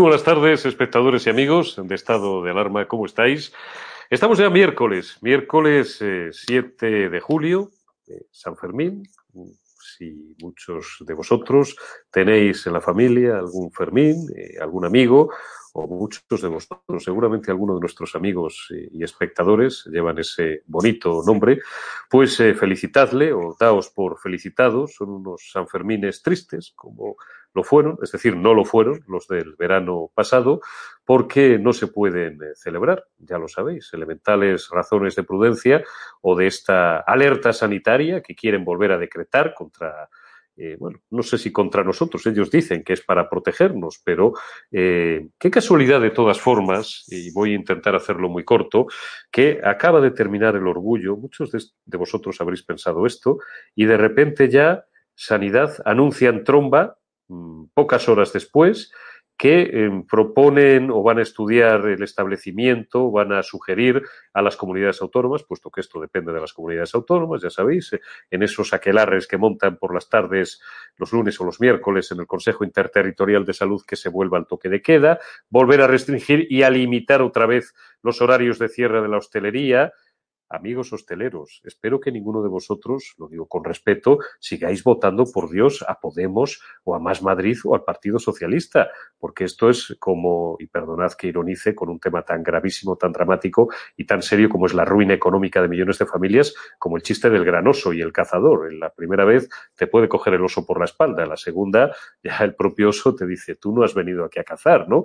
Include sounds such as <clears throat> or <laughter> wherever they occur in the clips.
Buenas tardes, espectadores y amigos de Estado de Alarma, ¿cómo estáis? Estamos ya miércoles, miércoles 7 eh, de julio, San Fermín. Si muchos de vosotros tenéis en la familia algún Fermín, eh, algún amigo, o muchos de vosotros, seguramente algunos de nuestros amigos y espectadores llevan ese bonito nombre, pues eh, felicitadle o daos por felicitados. Son unos Sanfermines tristes, como lo fueron, es decir, no lo fueron los del verano pasado, porque no se pueden eh, celebrar, ya lo sabéis, elementales razones de prudencia o de esta alerta sanitaria que quieren volver a decretar contra eh, bueno, no sé si contra nosotros, ellos dicen que es para protegernos, pero eh, qué casualidad de todas formas, y voy a intentar hacerlo muy corto, que acaba de terminar el orgullo, muchos de, vosotros habréis pensado esto, y de repente ya Sanidad anuncian tromba pocas horas después que em, proponen o van a estudiar el establecimiento, van a sugerir a las comunidades autónomas, puesto que esto depende de las comunidades autónomas, ya sabéis, eh, en esos aquelarres que montan por las tardes, los lunes o los miércoles en el Consejo Interterritorial de Salud que se vuelva al toque de queda, volver a restringir y a limitar otra vez los horarios de cierre de la hostelería, amigos hosteleros, espero que ninguno de vosotros, lo digo con respeto, sigáis votando por Dios a Podemos o a Más Madrid o al Partido Socialista, porque esto es como, y perdonad que ironice, con un tema tan gravísimo, tan dramático y tan serio como es la ruina económica de millones de familias, como el chiste del granoso y el cazador. En la primera vez te puede coger el oso por la espalda, en la segunda ya el propio oso te dice, tú no has venido aquí a cazar, ¿no?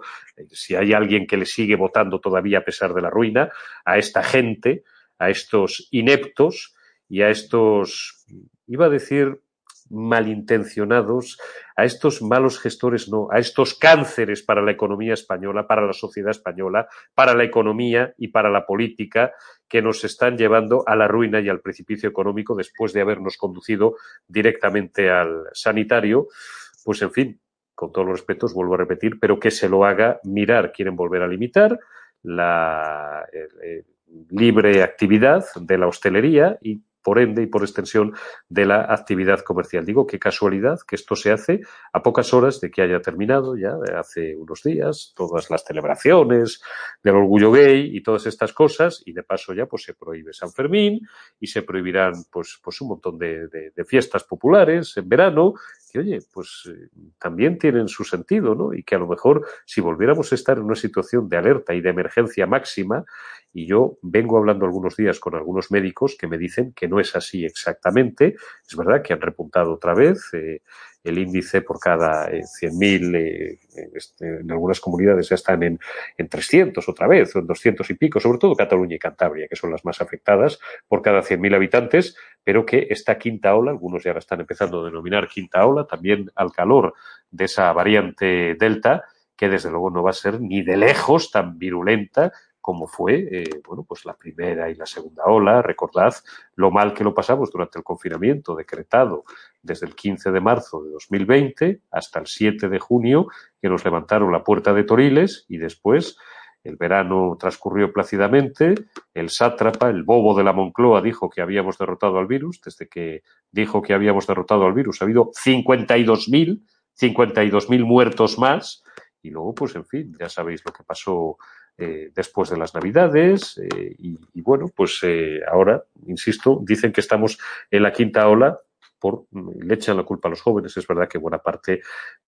Si hay alguien que le sigue votando todavía a pesar de la ruina, a esta gente, a estos ineptos y a estos, iba a decir, malintencionados, a estos malos gestores, no, a estos cánceres para la economía española, para la sociedad española, para la economía y para la política que nos están llevando a la ruina y al precipicio económico después de habernos conducido directamente al sanitario. Pues en fin, con todos los respetos, vuelvo a repetir, pero que se lo haga mirar. Quieren volver a limitar la, libre actividad de la hostelería y por ende y por extensión de la actividad comercial. Digo, qué casualidad que esto se hace a pocas horas de que haya terminado ya hace unos días todas las celebraciones del orgullo gay y todas estas cosas y de paso ya pues se prohíbe San Fermín y se prohibirán pues, pues un montón de, de fiestas populares en verano que oye, pues eh, también tienen su sentido, ¿no? Y que a lo mejor si volviéramos a estar en una situación de alerta y de emergencia máxima y yo vengo hablando algunos días con algunos médicos que me dicen que no es así exactamente. Es verdad que han repuntado otra vez. Eh, el índice por cada 100.000, eh, eh, este, en algunas comunidades ya están en, en 300 otra vez, o en 200 y pico, sobre todo Cataluña y Cantabria, que son las más afectadas por cada 100.000 habitantes, pero que esta quinta ola, algunos ya la están empezando a denominar quinta ola, también al calor de esa variante Delta, que desde luego no va a ser ni de lejos tan virulenta como fue, eh, bueno, pues la primera y la segunda ola. Recordad lo mal que lo pasamos durante el confinamiento decretado desde el 15 de marzo de 2020 hasta el 7 de junio, que nos levantaron la puerta de Toriles y después el verano transcurrió plácidamente, el sátrapa, el bobo de la Moncloa, dijo que habíamos derrotado al virus. Desde que dijo que habíamos derrotado al virus ha habido 52.000, 52.000 muertos más. Y luego, pues en fin, ya sabéis lo que pasó eh, después de las Navidades eh, y, bueno, pues eh, ahora, insisto, dicen que estamos en la quinta ola por le echan la culpa a los jóvenes. Es verdad que buena parte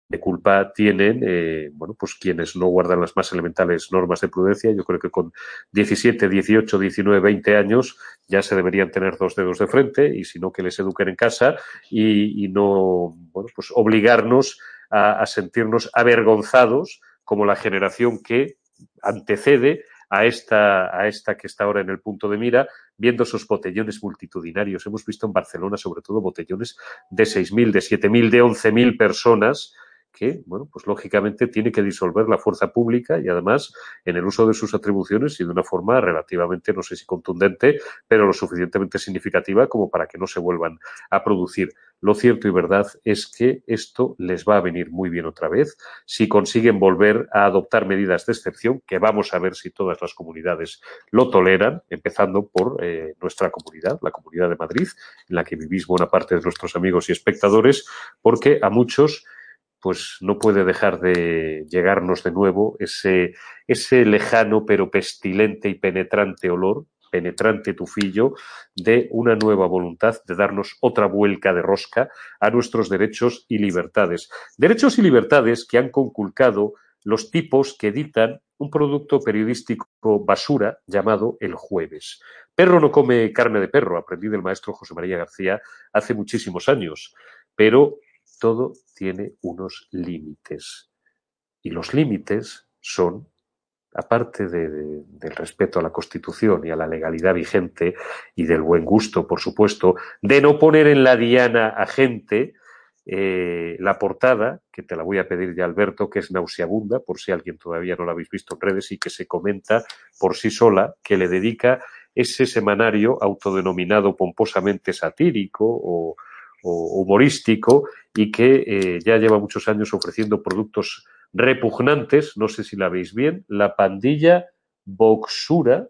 de culpa tienen, bueno, pues quienes no guardan las más elementales normas de prudencia. Yo creo que con 17, 18, 19, 20 años ya se deberían tener dos dedos de frente y si no que les eduquen en casa y, no, bueno, pues obligarnos a sentirnos avergonzados como la generación que antecede a esta, a esta que está ahora en el punto de mira, viendo esos botellones multitudinarios. Hemos visto en Barcelona, sobre todo, botellones de 6.000, de 7.000, de 11.000 personas que, bueno, pues lógicamente tiene que disolver la fuerza pública y además en el uso de sus atribuciones y de una forma relativamente, no sé si contundente, pero lo suficientemente significativa como para que no se vuelvan a producir. Lo cierto y verdad es que esto les va a venir muy bien otra vez. Si consiguen volver a adoptar medidas de excepción, que vamos a ver si todas las comunidades lo toleran, empezando por eh, nuestra comunidad, la Comunidad de Madrid, en la que vivís buena parte de nuestros amigos y espectadores, porque a muchos pues no puede dejar de llegarnos de nuevo ese, ese lejano pero pestilente y penetrante olor, penetrante tufillo, de una nueva voluntad de darnos otra vuelca de rosca a nuestros derechos y libertades. Derechos y libertades que han conculcado los tipos que editan un producto periodístico basura llamado El Jueves. Perro no come carne de perro, aprendí del maestro José María García hace muchísimos años, pero todo tiene unos límites. Y los límites son, aparte del respeto a la Constitución y a la legalidad vigente y del buen gusto, por supuesto, de no poner en la diana a gente eh, la portada, que te la voy a pedir ya Alberto, que es nauseabunda, por si alguien todavía no la habéis visto en redes y que se comenta por sí sola, que le dedica ese semanario autodenominado pomposamente satírico o, humorístico y que eh, ya lleva muchos años ofreciendo productos repugnantes, no sé si la veis bien, la pandilla Boxura,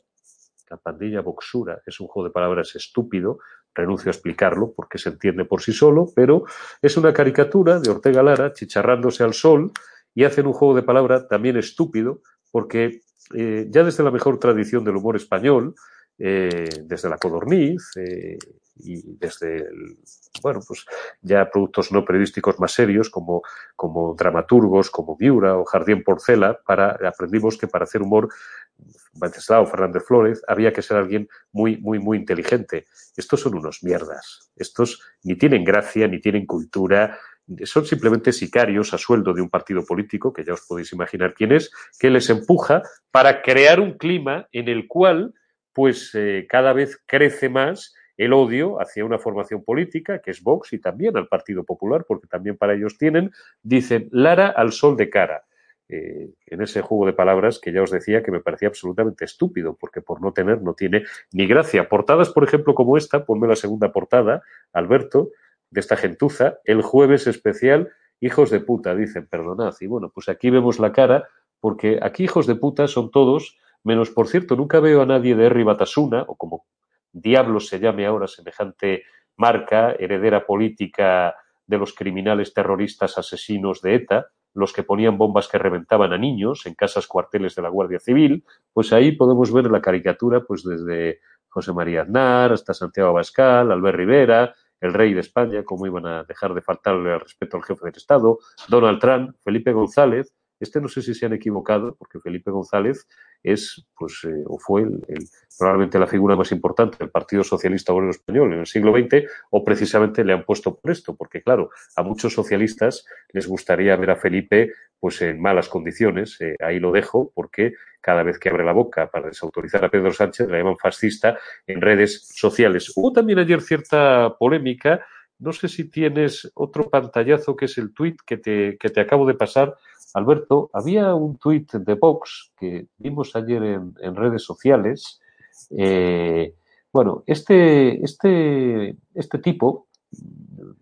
la pandilla Boxura es un juego de palabras estúpido, renuncio a explicarlo porque se entiende por sí solo, pero es una caricatura de Ortega Lara chicharrándose al sol y hacen un juego de palabra también estúpido porque eh, ya desde la mejor tradición del humor español, eh, desde la codorniz eh, y desde, bueno, pues ya productos no periodísticos más serios como, como dramaturgos, como Miura o Jardín Porcela, para, aprendimos que para hacer humor Wenceslao Fernández Flores, había que ser alguien muy, muy, muy inteligente. Estos son unos mierdas. Estos ni tienen gracia, ni tienen cultura, son simplemente sicarios a sueldo de un partido político, que ya os podéis imaginar quién es, que les empuja para crear un clima en el cual, pues, eh, cada vez crece más el odio hacia una formación política, que es Vox, y también al Partido Popular, porque también para ellos tienen, dicen Lara al sol de cara. Eh, en ese juego de palabras que ya os decía que me parecía absolutamente estúpido, porque por no tener no tiene ni gracia. Portadas, por ejemplo, como esta, ponme la segunda portada, Alberto, de esta gentuza, el jueves especial, hijos de puta, dicen, perdonad. Y bueno, pues aquí vemos la cara, porque aquí hijos de puta son todos, menos, por cierto, nunca veo a nadie de Herri Batasuna, o como diablos se llame ahora semejante marca, heredera política de los criminales terroristas asesinos de ETA, los que ponían bombas que reventaban a niños en casas cuarteles de la Guardia Civil, pues ahí podemos ver la caricatura pues desde José María Aznar hasta Santiago Abascal, Albert Rivera, el rey de España, cómo iban a dejar de faltarle al respeto al jefe del Estado, Donald Trump, Felipe González, este no sé si se han equivocado, porque Felipe González es, pues, eh, o fue el, probablemente la figura más importante del Partido Socialista Obrero Español en el siglo XX, o precisamente le han puesto por esto, porque claro, a muchos socialistas les gustaría ver a Felipe, pues, en malas condiciones. Eh, ahí lo dejo, porque cada vez que abre la boca para desautorizar a Pedro Sánchez le llaman fascista en redes sociales. Hubo también ayer cierta polémica. No sé si tienes otro pantallazo que es el tuit que te, que te acabo de pasar Alberto, había un tuit de Vox que vimos ayer en, redes sociales. Eh, bueno, este, este, este tipo,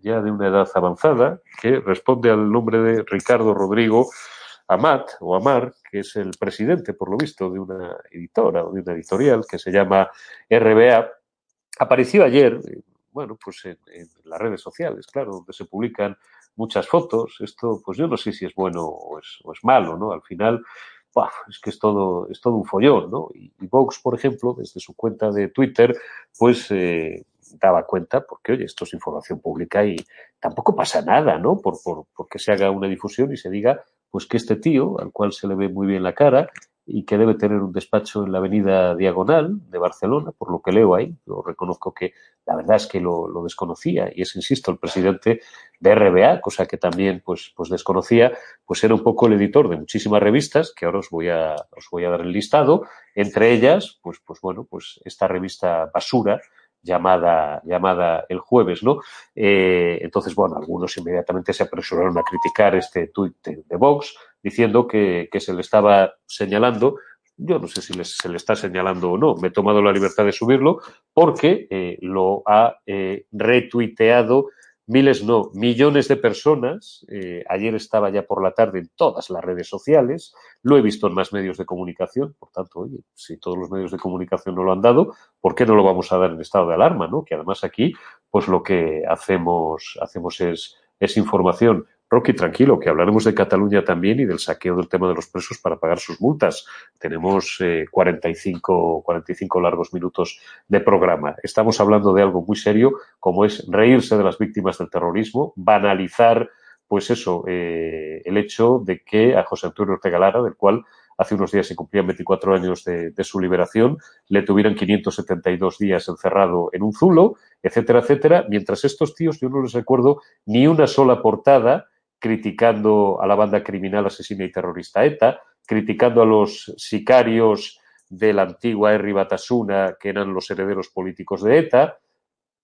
ya de una edad avanzada, que responde al nombre de Ricardo Rodrigo Amat o Amar, que es el presidente, por lo visto, de una editora o de una editorial que se llama RBA, apareció ayer, bueno, pues en las redes sociales, claro, donde se publican muchas fotos. Esto, pues yo no sé si es bueno o es, malo, ¿no? Al final, es que es todo, es todo un follón, ¿no? Y, Vox, por ejemplo, desde su cuenta de Twitter, pues eh, daba cuenta, porque oye, esto es información pública y tampoco pasa nada, ¿no? Por, por, porque se haga una difusión y se diga, pues que este tío, al cual se le ve muy bien la cara, y que debe tener un despacho en la avenida Diagonal de Barcelona, por lo que leo ahí. Lo reconozco que la verdad es que lo, desconocía y es, insisto, el presidente de RBA, cosa que también pues, pues desconocía, pues era un poco el editor de muchísimas revistas, que ahora os voy a, os voy a dar el listado. Entre ellas, pues, pues bueno, pues esta revista basura, llamada, llamada el jueves, ¿no? Eh, entonces, bueno, algunos inmediatamente se apresuraron a criticar este tuit de, Vox, diciendo que, se le estaba señalando, yo no sé si se le está señalando o no, me he tomado la libertad de subirlo, porque eh, lo ha eh, retuiteado miles no, millones de personas. Eh, ayer estaba ya por la tarde en todas las redes sociales, lo he visto en más medios de comunicación, por tanto, oye, si todos los medios de comunicación no lo han dado, ¿por qué no lo vamos a dar en estado de alarma? ¿no? Que además aquí, pues lo que hacemos, hacemos es, es información Rocky, tranquilo, que hablaremos de Cataluña también y del saqueo del tema de los presos para pagar sus multas. Tenemos eh, 45, 45 largos minutos de programa. Estamos hablando de algo muy serio, como es reírse de las víctimas del terrorismo, banalizar, pues eso, eh, el hecho de que a José Antonio Ortega Lara, del cual hace unos días se cumplían 24 años de, su liberación, le tuvieran 572 días encerrado en un zulo, etcétera, etcétera, mientras estos tíos, yo no les recuerdo ni una sola portada criticando a la banda criminal asesina y terrorista ETA, criticando a los sicarios de la antigua Erri Batasuna, que eran los herederos políticos de ETA.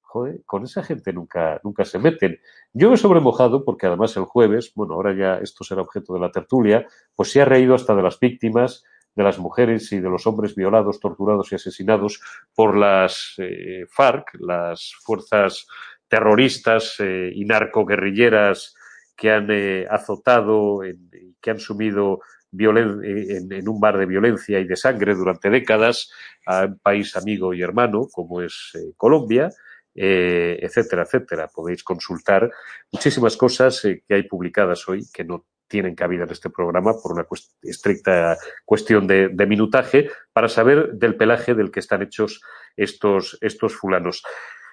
Joder, con esa gente nunca, nunca se meten. Yo me he sobremojado porque además el jueves, bueno, ahora ya esto será objeto de la tertulia, pues se ha reído hasta de las víctimas, de las mujeres y de los hombres violados, torturados y asesinados por las eh, FARC, las fuerzas terroristas eh, y narcoguerrilleras que han eh, azotado, en, que han sumido violen en, un mar de violencia y de sangre durante décadas a un país amigo y hermano como es eh, Colombia, eh, etcétera, etcétera. Podéis consultar muchísimas cosas eh, que hay publicadas hoy que no tienen cabida en este programa por una cuest estricta cuestión de, de, minutaje para saber del pelaje del que están hechos estos, estos fulanos.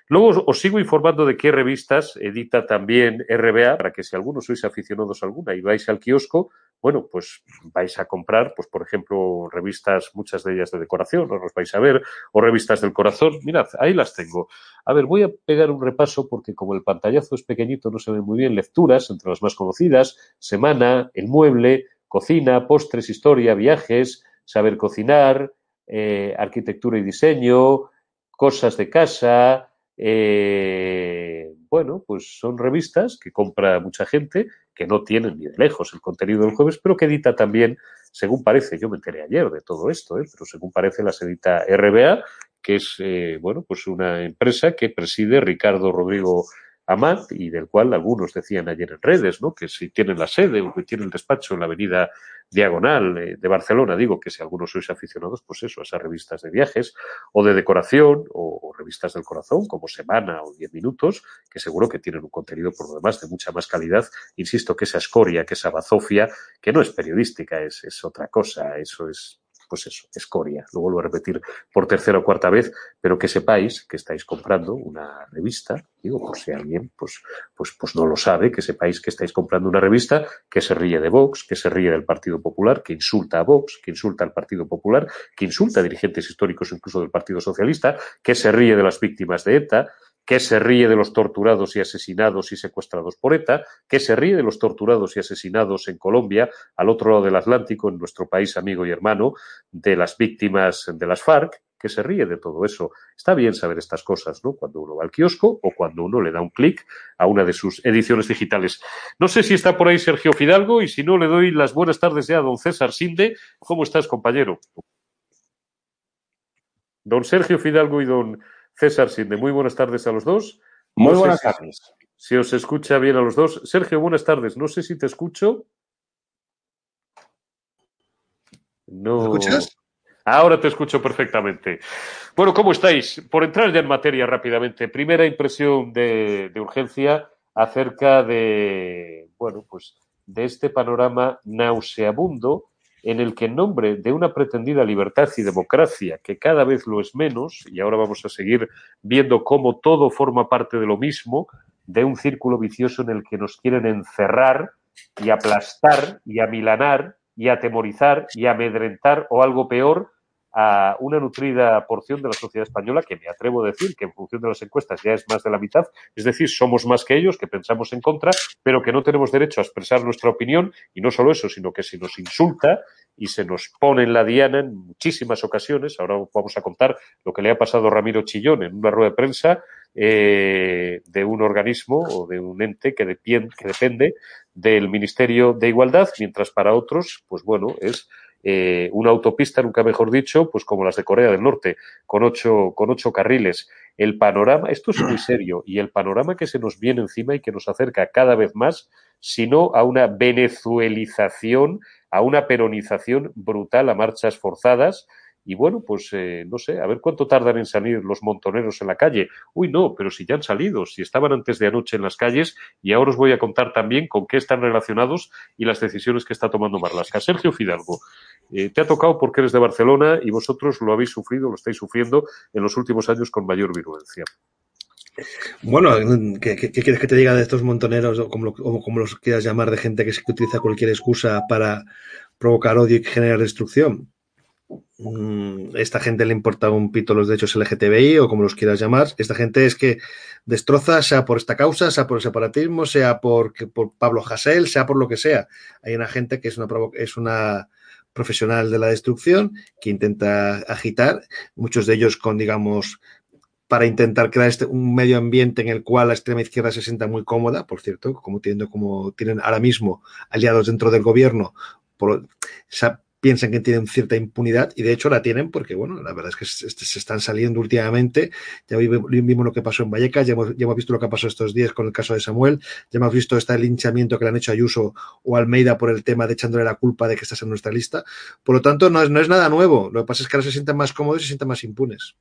Luego os sigo informando de qué revistas edita también RBA, para que si algunos sois aficionados a alguna y vais al kiosco, bueno, pues vais a comprar, pues por ejemplo, revistas, muchas de ellas de decoración, no os vais a ver, o revistas del corazón. Mirad, ahí las tengo. A ver, voy a pegar un repaso porque como el pantallazo es pequeñito, no se ve muy bien. Lecturas, entre las más conocidas, Semana, El Mueble, Cocina, Postres, Historia, Viajes, Saber Cocinar, eh, Arquitectura y Diseño, Cosas de Casa, eh, bueno, pues son revistas que compra mucha gente, que no tienen ni de lejos el contenido del jueves, pero que edita también, según parece, yo me enteré ayer de todo esto, ¿eh? pero según parece las edita RBA, que es, eh, bueno, pues una empresa que preside Ricardo Rodrigo Amat y del cual algunos decían ayer en redes, ¿no? Que si tienen la sede o que tienen el despacho en la avenida Diagonal eh, de Barcelona, digo que si algunos sois aficionados, pues eso, a esas revistas de viajes o de decoración o, o, revistas del corazón como Semana o Diez Minutos, que seguro que tienen un contenido por lo demás de mucha más calidad. Insisto que esa escoria, que esa bazofia, que no es periodística, es, es otra cosa, eso es pues eso, escoria. Lo vuelvo a repetir por tercera o cuarta vez, pero que sepáis que estáis comprando una revista, digo, por si alguien pues, pues, pues no lo sabe, que sepáis que estáis comprando una revista que se ríe de Vox, que se ríe del Partido Popular, que insulta a Vox, que insulta al Partido Popular, que insulta a dirigentes históricos incluso del Partido Socialista, que se ríe de las víctimas de ETA, que se ríe de los torturados y asesinados y secuestrados por ETA, que se ríe de los torturados y asesinados en Colombia, al otro lado del Atlántico, en nuestro país amigo y hermano, de las víctimas de las FARC, que se ríe de todo eso. Está bien saber estas cosas, ¿no? Cuando uno va al kiosco o cuando uno le da un clic a una de sus ediciones digitales. No sé si está por ahí Sergio Fidalgo y si no, le doy las buenas tardes ya a don César Sinde. ¿Cómo estás, compañero? Don Sergio Fidalgo y don César Sinde, muy buenas tardes a los dos. Muy no buenas tardes. Si, si, os escucha bien a los dos. Sergio, buenas tardes. No sé si te escucho. No. ¿Me escuchas? Ahora te escucho perfectamente. Bueno, ¿cómo estáis? Por entrar ya en materia rápidamente, primera impresión de, de urgencia acerca de, bueno, pues de este panorama nauseabundo en el que en nombre de una pretendida libertad y democracia, que cada vez lo es menos, y ahora vamos a seguir viendo cómo todo forma parte de lo mismo, de un círculo vicioso en el que nos quieren encerrar y aplastar y amilanar y atemorizar y amedrentar o algo peor a una nutrida porción de la sociedad española que me atrevo a decir que en función de las encuestas ya es más de la mitad, es decir, somos más que ellos, que pensamos en contra, pero que no tenemos derecho a expresar nuestra opinión y no solo eso, sino que se nos insulta y se nos pone en la diana en muchísimas ocasiones. Ahora vamos a contar lo que le ha pasado a Ramiro Chillón en una rueda de prensa eh, de un organismo o de un ente que depende del Ministerio de Igualdad, mientras para otros, pues bueno, es eh, una autopista, nunca mejor dicho, pues como las de Corea del Norte, con ocho, con ocho carriles. El panorama, esto es muy serio, y el panorama que se nos viene encima y que nos acerca cada vez más, sino a una venezuelización, a una peronización brutal, a marchas forzadas, y bueno, pues eh, no sé, a ver cuánto tardan en salir los montoneros en la calle. Uy, no, pero si ya han salido, si estaban antes de anoche en las calles y ahora os voy a contar también con qué están relacionados y las decisiones que está tomando Marlasca. Sergio Fidalgo, eh, te ha tocado porque eres de Barcelona y vosotros lo habéis sufrido, lo estáis sufriendo en los últimos años con mayor virulencia. Bueno, ¿qué, quieres que te diga de estos montoneros o como, los quieras llamar de gente que, utiliza cualquier excusa para provocar odio y generar destrucción? Mm, esta gente le importa un pito los derechos LGTBI o como los quieras llamar. Esta gente es que destroza, sea por esta causa, sea por el separatismo, sea por, por Pablo Hasél, sea por lo que sea. Hay una gente que es una profesional de la destrucción que intenta agitar, muchos de ellos con, digamos, para intentar crear este, un medio ambiente en el cual la extrema izquierda se sienta muy cómoda, por cierto, como tienen, como tienen ahora mismo aliados dentro del gobierno, por, piensan que tienen cierta impunidad y de hecho la tienen porque, bueno, la verdad es que se, están saliendo últimamente. Ya vimos lo que pasó en Vallecas, ya hemos, visto lo que pasó estos días con el caso de Samuel, ya hemos visto este linchamiento que le han hecho a Ayuso o Almeida por el tema de echándole la culpa de que estás en nuestra lista. Por lo tanto, no es, no es nada nuevo. Lo que pasa es que ahora se sienten más cómodos y se sienten más impunes.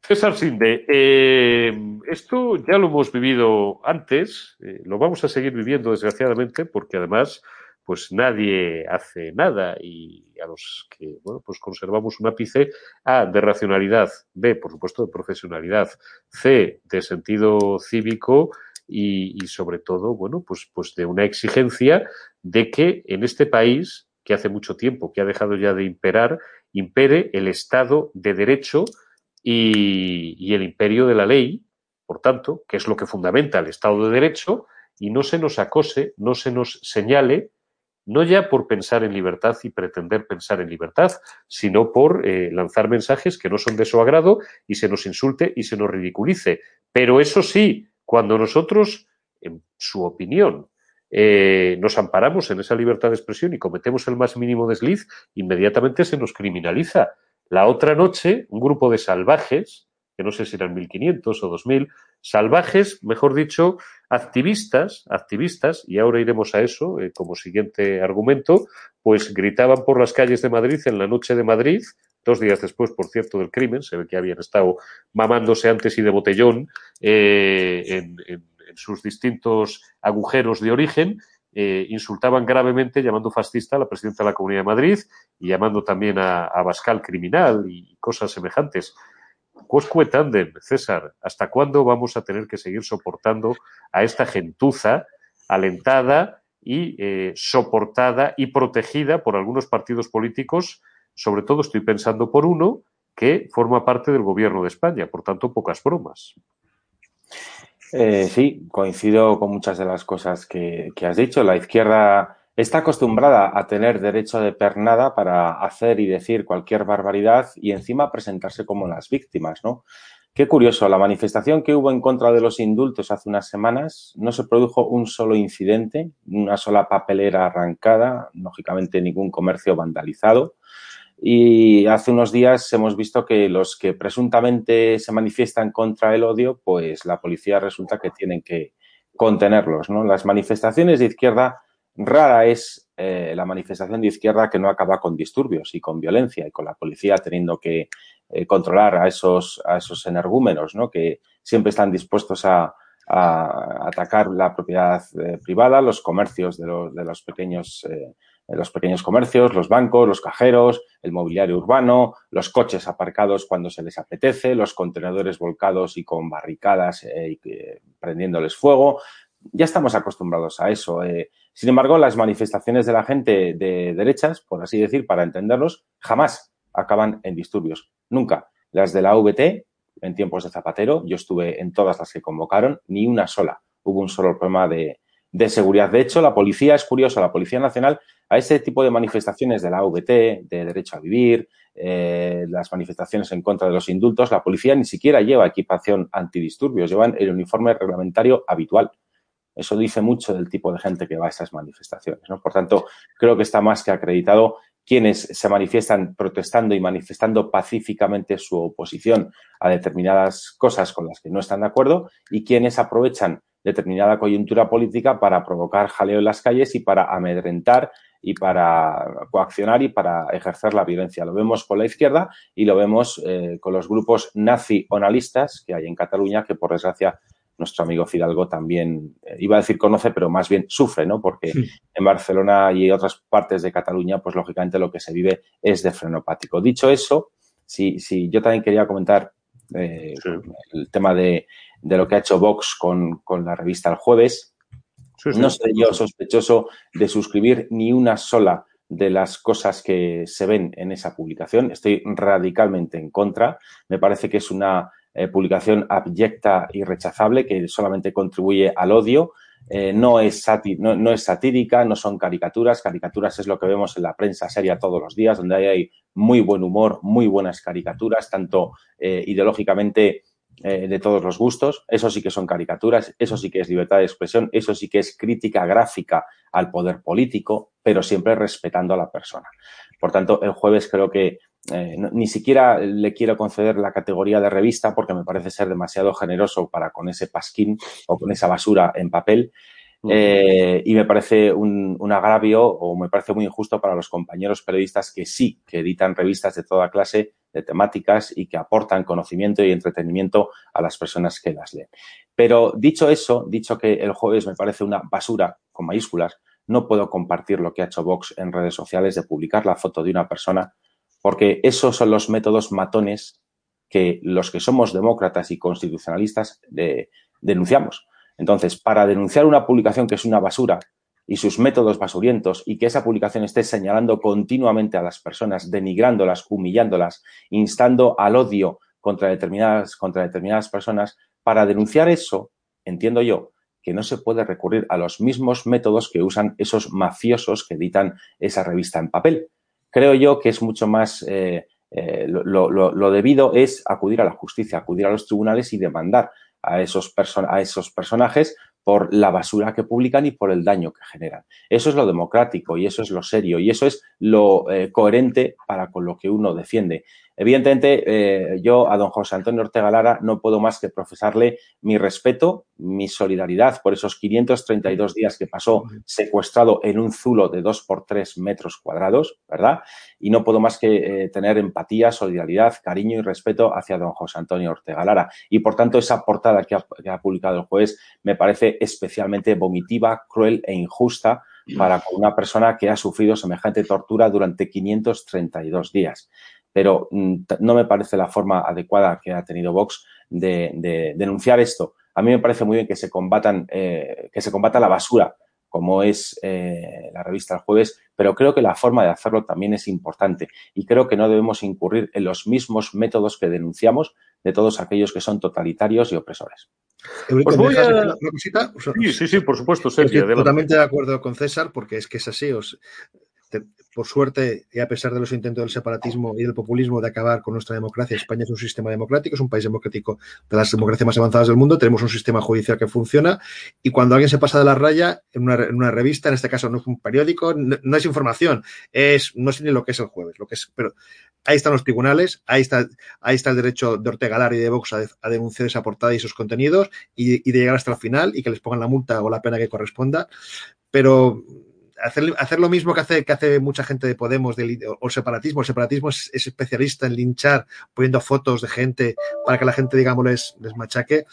César Sinde, eh, esto ya lo hemos vivido antes, eh, lo vamos a seguir viviendo desgraciadamente porque además pues nadie hace nada y a los que, bueno, pues conservamos un ápice A, de racionalidad, B, por supuesto, de profesionalidad, C, de sentido cívico y, sobre todo, bueno, pues, pues de una exigencia de que en este país, que hace mucho tiempo que ha dejado ya de imperar, impere el Estado de Derecho y el imperio de la ley, por tanto, que es lo que fundamenta el Estado de Derecho, y no se nos acose, no se nos señale no ya por pensar en libertad y pretender pensar en libertad, sino por eh, lanzar mensajes que no son de su agrado y se nos insulte y se nos ridiculice. Pero eso sí, cuando nosotros, en su opinión, eh, nos amparamos en esa libertad de expresión y cometemos el más mínimo desliz, inmediatamente se nos criminaliza. La otra noche, un grupo de salvajes, que no sé si eran 1.500 o 2.000, salvajes, mejor dicho, activistas, activistas, y ahora iremos a eso eh, como siguiente argumento, pues gritaban por las calles de Madrid en la noche de Madrid, dos días después, por cierto, del crimen, se ve que habían estado mamándose antes y de botellón eh, en, sus distintos agujeros de origen, eh, insultaban gravemente llamando fascista a la presidenta de la Comunidad de Madrid y llamando también a, a Bascal criminal y cosas semejantes. Quosque tandem, César, ¿hasta cuándo vamos a tener que seguir soportando a esta gentuza alentada y eh, soportada y protegida por algunos partidos políticos? Sobre todo estoy pensando por uno que forma parte del gobierno de España, por tanto, pocas bromas. Eh, sí, coincido con muchas de las cosas que, que has dicho. La izquierda está acostumbrada a tener derecho de pernada para hacer y decir cualquier barbaridad y encima presentarse como las víctimas, ¿no? Qué curioso, la manifestación que hubo en contra de los indultos hace unas semanas no se produjo un solo incidente, una sola papelera arrancada, lógicamente ningún comercio vandalizado. Y hace unos días hemos visto que los que presuntamente se manifiestan contra el odio, pues la policía resulta que tienen que contenerlos, ¿no? Las manifestaciones de izquierda Rara es eh, la manifestación de izquierda que no acaba con disturbios y con violencia y con la policía teniendo que eh, controlar a esos, a esos energúmenos, ¿no? Que siempre están dispuestos a, atacar la propiedad eh, privada, los comercios de, los, de los pequeños los pequeños comercios, los bancos, los cajeros, el mobiliario urbano, los coches aparcados cuando se les apetece, los contenedores volcados y con barricadas prendiéndoles fuego. Ya estamos acostumbrados a eso. Eh, sin embargo, las manifestaciones de la gente de derechas, por así decir, para entenderlos, jamás acaban en disturbios. Nunca. Las de la VT, en tiempos de Zapatero, yo estuve en todas las que convocaron, ni una sola. Hubo un solo problema de, de seguridad. De hecho, la policía, es curioso, la Policía Nacional, a ese tipo de manifestaciones de la VT, de derecho a vivir, eh, las manifestaciones en contra de los indultos, la policía ni siquiera lleva equipación antidisturbios, llevan el uniforme reglamentario habitual. Eso dice mucho del tipo de gente que va a esas manifestaciones. ¿no? Por tanto, creo que está más que acreditado quienes se manifiestan protestando y manifestando pacíficamente su oposición a determinadas cosas con las que no están de acuerdo y quienes aprovechan determinada coyuntura política para provocar jaleo en las calles y para amedrentar y para coaccionar y para ejercer la violencia. Lo vemos con la izquierda y lo vemos eh, con los grupos nazi-onalistas que hay en Cataluña, que por desgracia nuestro amigo Fidalgo también, eh, iba a decir conoce, pero más bien sufre, ¿no? Porque en Barcelona y otras partes de Cataluña, pues lógicamente lo que se vive es de frenopático. Dicho eso, si, si yo también quería comentar eh, el tema de, de, lo que ha hecho Vox con, con la revista El Jueves, no soy yo sospechoso de suscribir ni una sola de las cosas que se ven en esa publicación. Estoy radicalmente en contra. Me parece que es una eh, publicación abyecta y rechazable que solamente contribuye al odio. Eh, no, es no, es satírica, no son caricaturas. Caricaturas es lo que vemos en la prensa seria todos los días, donde hay muy buen humor, muy buenas caricaturas, tanto eh, ideológicamente de todos los gustos. Eso sí que son caricaturas, eso sí que es libertad de expresión, eso sí que es crítica gráfica al poder político, pero siempre respetando a la persona. Por tanto, el jueves creo que eh, ni siquiera le quiero conceder la categoría de revista porque me parece ser demasiado generoso para con ese pasquín o con esa basura en papel. Eh, y me parece un, un, agravio o me parece muy injusto para los compañeros periodistas que sí, que editan revistas de toda clase de temáticas y que aportan conocimiento y entretenimiento a las personas que las leen. Pero dicho eso, dicho que el jueves me parece una basura con mayúsculas, no puedo compartir lo que ha hecho Vox en redes sociales de publicar la foto de una persona, porque esos son los métodos matones que los que somos demócratas y constitucionalistas de, denunciamos. Entonces, para denunciar una publicación que es una basura y sus métodos basurientos y que esa publicación esté señalando continuamente a las personas, denigrándolas, humillándolas, instando al odio contra determinadas, contra determinadas personas, para denunciar eso, entiendo yo, que no se puede recurrir a los mismos métodos que usan esos mafiosos que editan esa revista en papel. Creo yo que es mucho más, eh, eh, lo, lo, lo, debido es acudir a la justicia, acudir a los tribunales y demandar a esos, a esos personajes por la basura que publican y por el daño que generan. Eso es lo democrático y eso es lo serio y eso es lo eh, coherente para con lo que uno defiende. Evidentemente, eh, yo a don José Antonio Ortega Lara no puedo más que profesarle mi respeto, mi solidaridad por esos 532 días que pasó secuestrado en un zulo de dos por tres metros cuadrados, ¿verdad? Y no puedo más que eh, tener empatía, solidaridad, cariño y respeto hacia don José Antonio Ortega Lara. Y por tanto, esa portada que ha, que ha publicado el jueves me parece especialmente vomitiva, cruel e injusta para una persona que ha sufrido semejante tortura durante 532 días pero mm, no me parece la forma adecuada que ha tenido Vox de, de denunciar esto. A mí me parece muy bien que se combatan, eh, que se combata la basura, como es eh, la revista El Jueves, pero creo que la forma de hacerlo también es importante y creo que no debemos incurrir en los mismos métodos que denunciamos de todos aquellos que son totalitarios y opresores. Pues voy a... una cosita? Sí, sí, sí, por supuesto, Sergio. Totalmente de acuerdo con César, porque es que es así. Os, por suerte, y a pesar de los intentos del separatismo y del populismo de acabar con nuestra democracia, España es un sistema democrático, es un país democrático de las democracias más avanzadas del mundo, tenemos un sistema judicial que funciona y cuando alguien se pasa de la raya en una, en una revista, en este caso no es un periódico, no, es información, es no sé ni lo que es el jueves, lo que es, pero ahí están los tribunales, ahí está, ahí está el derecho de Ortega Lara y de Vox a, de, a, denunciar esa portada y esos contenidos y, y de llegar hasta el final y que les pongan la multa o la pena que corresponda, pero hacer, hacer lo mismo que hace, que hace mucha gente de Podemos o separatismo. El separatismo es, es, especialista en linchar, poniendo fotos de gente para que la gente, digamos, les, les machaque.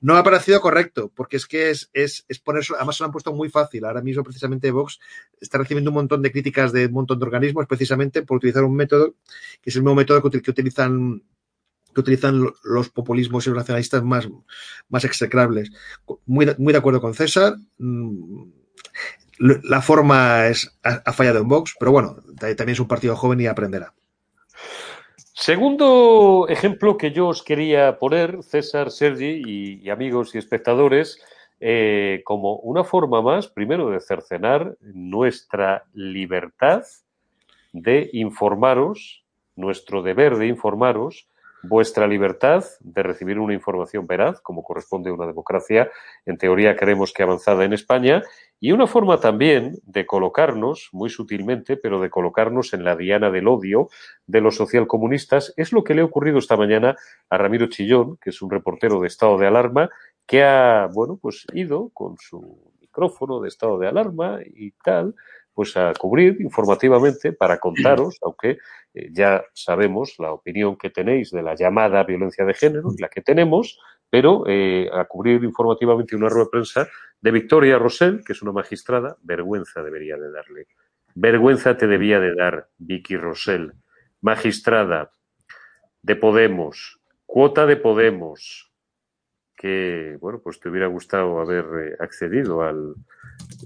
No me ha parecido correcto, porque es que es, es, es ponerse, además se lo han puesto muy fácil. Ahora mismo, precisamente, Vox está recibiendo un montón de críticas de un montón de organismos, precisamente por utilizar un método que es el mismo método que, que utilizan que utilizan los populismos y los nacionalistas más, más execrables. Muy, muy de acuerdo con César. La forma es, ha, fallado en Vox, pero bueno, también es un partido joven y aprenderá. Segundo ejemplo que yo os quería poner, César, Sergi y, y amigos y espectadores, eh, como una forma más, primero, de cercenar nuestra libertad de informaros, nuestro deber de informaros, vuestra libertad de recibir una información veraz, como corresponde a una democracia, en teoría creemos que avanzada en España, y una forma también de colocarnos, muy sutilmente, pero de colocarnos en la diana del odio de los socialcomunistas, es lo que le ha ocurrido esta mañana a Ramiro Chillón, que es un reportero de estado de alarma, que ha, bueno, pues ido con su micrófono de estado de alarma y tal, pues a cubrir informativamente para contaros, <clears throat> aunque eh, ya sabemos la opinión que tenéis de la llamada violencia de género y la que tenemos, pero eh, a cubrir informativamente una rueda de prensa de Victoria Rosell, que es una magistrada, vergüenza debería de darle. Vergüenza te debía de dar Vicky Rosell, magistrada de Podemos, cuota de Podemos, que, bueno, pues te hubiera gustado haber eh, accedido al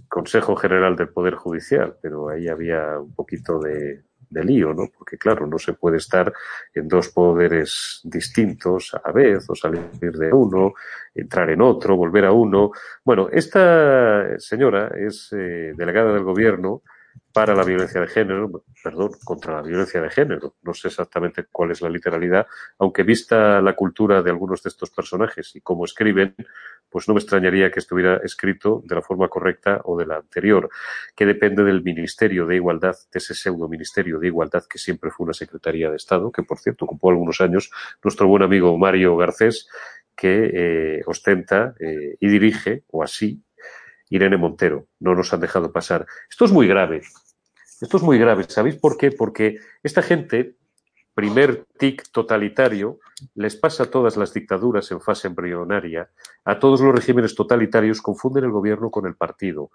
Consejo General del Poder Judicial, pero ahí había un poquito de, de lío, ¿no? Porque claro, no se puede estar en dos poderes distintos a la vez, o salir de uno, entrar en otro, volver a uno. Bueno, esta señora es eh, delegada del gobierno para la violencia de género, perdón, contra la violencia de género. No sé exactamente cuál es la literalidad, aunque vista la cultura de algunos de estos personajes y cómo escriben, pues no me extrañaría que estuviera escrito de la forma correcta o de la anterior, que depende del Ministerio de Igualdad, de ese pseudo Ministerio de Igualdad que siempre fue una Secretaría de Estado, que por cierto ocupó algunos años nuestro buen amigo Mario Garcés, que eh, ostenta eh, y dirige, o así, Irene Montero. No nos han dejado pasar. Esto es muy grave. Esto es muy grave. ¿Sabéis por qué? Porque esta gente, primer tic totalitario, les pasa a todas las dictaduras en fase embrionaria, a todos los regímenes totalitarios confunden el gobierno con el partido.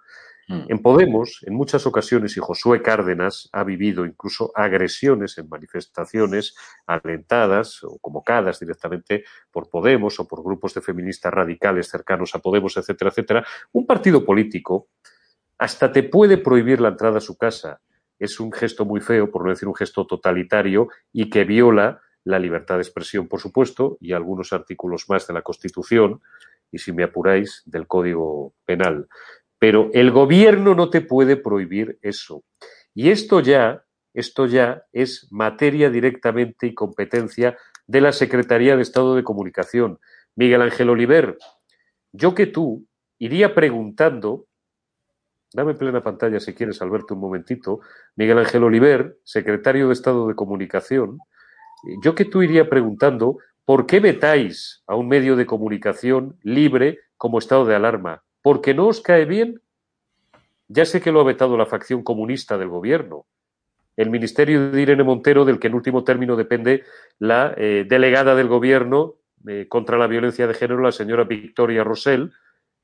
Mm. En Podemos, en muchas ocasiones, y Josué Cárdenas ha vivido incluso agresiones en manifestaciones alentadas o convocadas directamente por Podemos o por grupos de feministas radicales cercanos a Podemos, etcétera, etcétera. Un partido político hasta te puede prohibir la entrada a su casa. Es un gesto muy feo, por no decir un gesto totalitario, y que viola la libertad de expresión, por supuesto, y algunos artículos más de la Constitución, y si me apuráis, del Código Penal. Pero el gobierno no te puede prohibir eso. Y esto ya, esto ya es materia directamente y competencia de la Secretaría de Estado de Comunicación. Miguel Ángel Oliver, yo que tú iría preguntando, dame plena pantalla si quieres, Alberto, un momentito, Miguel Ángel Oliver, secretario de Estado de Comunicación, yo que tú iría preguntando, ¿por qué vetáis a un medio de comunicación libre como estado de alarma? porque no os cae bien. Ya sé que lo ha vetado la facción comunista del gobierno. El ministerio de Irene Montero, del que en último término depende la eh, delegada del gobierno eh, contra la violencia de género, la señora Victoria Rosell,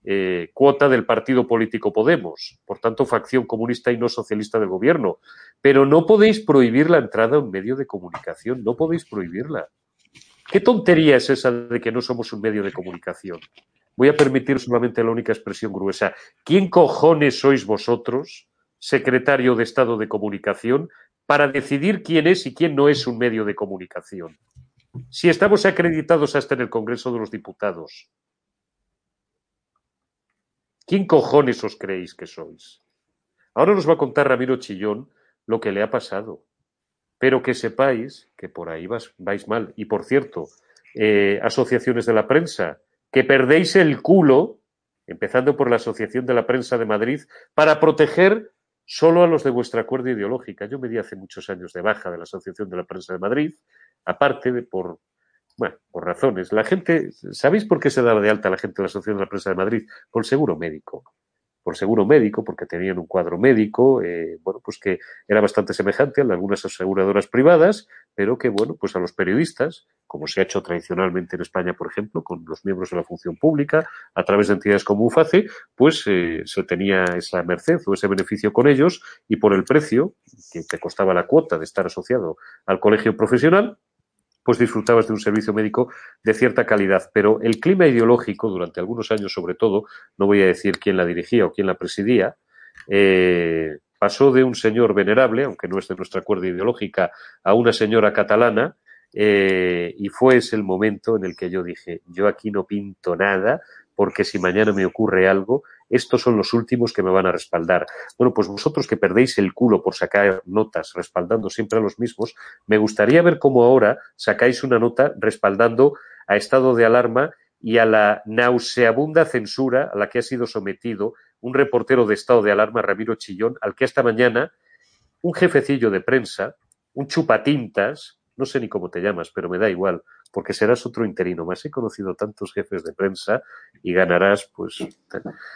eh, cuota del partido político Podemos, por tanto, facción comunista y no socialista del gobierno. Pero no podéis prohibir la entrada a un medio de comunicación, no podéis prohibirla. ¿Qué tontería es esa de que no somos un medio de comunicación? Voy a permitir solamente la única expresión gruesa. ¿Quién cojones sois vosotros, secretario de Estado de Comunicación, para decidir quién es y quién no es un medio de comunicación? Si estamos acreditados hasta en el Congreso de los Diputados. ¿Quién cojones os creéis que sois? Ahora nos va a contar Ramiro Chillón lo que le ha pasado. Pero que sepáis que por ahí vais, mal. Y por cierto, eh, asociaciones de la prensa, que perdéis el culo, empezando por la Asociación de la Prensa de Madrid, para proteger solo a los de vuestra cuerda ideológica. Yo me di hace muchos años de baja de la Asociación de la Prensa de Madrid, aparte de por, bueno, por razones. La gente, ¿sabéis por qué se daba de alta la gente de la Asociación de la Prensa de Madrid? Por seguro médico por seguro médico, porque tenían un cuadro médico, eh, bueno, pues que era bastante semejante a algunas aseguradoras privadas, pero que, bueno, pues a los periodistas, como se ha hecho tradicionalmente en España, por ejemplo, con los miembros de la función pública, a través de entidades como UFACE, pues eh, se tenía esa merced o ese beneficio con ellos y por el precio que te costaba la cuota de estar asociado al colegio profesional, pues disfrutabas de un servicio médico de cierta calidad. Pero el clima ideológico, durante algunos años sobre todo, no voy a decir quién la dirigía o quién la presidía, eh, pasó de un señor venerable, aunque no es de nuestra cuerda ideológica, a una señora catalana, eh, y fue ese el momento en el que yo dije, yo aquí no pinto nada, porque si mañana me ocurre algo, estos son los últimos que me van a respaldar. Bueno, pues vosotros que perdéis el culo por sacar notas respaldando siempre a los mismos, me gustaría ver cómo ahora sacáis una nota respaldando a estado de alarma y a la nauseabunda censura a la que ha sido sometido un reportero de estado de alarma, Ramiro Chillón, al que esta mañana un jefecillo de prensa, un chupatintas, no sé ni cómo te llamas, pero me da igual, porque serás otro interino más. He conocido tantos jefes de prensa y ganarás, pues,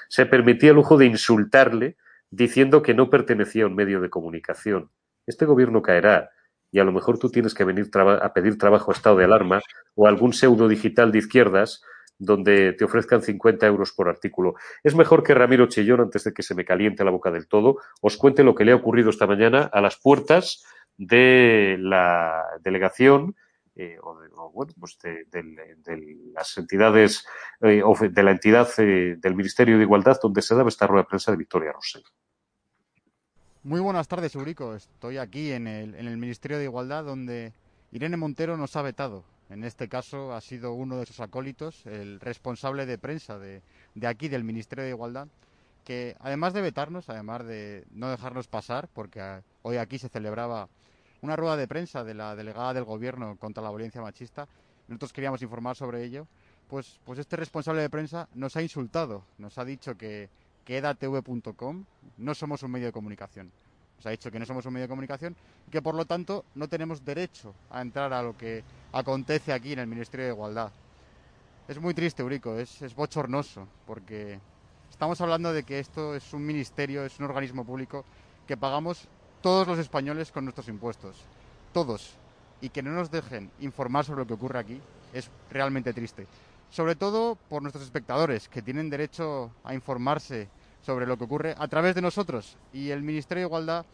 se permitía el lujo de insultarle diciendo que no pertenecía a un medio de comunicación. Este gobierno caerá y a lo mejor tú tienes que venir a pedir trabajo a estado de alarma o algún pseudo digital de izquierdas donde te ofrezcan 50 euros por artículo. Es mejor que Ramiro Chillón, antes de que se me caliente la boca del todo, os cuente lo que le ha ocurrido esta mañana a las puertas de la delegación eh, o, de, bueno, pues de, las entidades eh, o de la entidad eh, del Ministerio de Igualdad donde se daba esta rueda de prensa de Victoria Rosell. Muy buenas tardes, Eurico. Estoy aquí en el, en el Ministerio de Igualdad donde Irene Montero nos ha vetado en este caso ha sido uno de sus acólitos, el responsable de prensa de, aquí, del Ministerio de Igualdad, que además de vetarnos, además de no dejarnos pasar, porque hoy aquí se celebraba una rueda de prensa de la delegada del Gobierno contra la violencia machista, nosotros queríamos informar sobre ello, pues, pues este responsable de prensa nos ha insultado, nos ha dicho que, que edatv.com no somos un medio de comunicación. Nos ha dicho que no somos un medio de comunicación y que por lo tanto no tenemos derecho a entrar a lo que acontece aquí en el Ministerio de Igualdad. Es muy triste, Eurico, es, es bochornoso, porque estamos hablando de que esto es un ministerio, es un organismo público que pagamos todos los españoles con nuestros impuestos. Todos. Y que no nos dejen informar sobre lo que ocurre aquí es realmente triste. Sobre todo por nuestros espectadores, que tienen derecho a informarse sobre lo que ocurre a través de nosotros. Y el Ministerio de Igualdad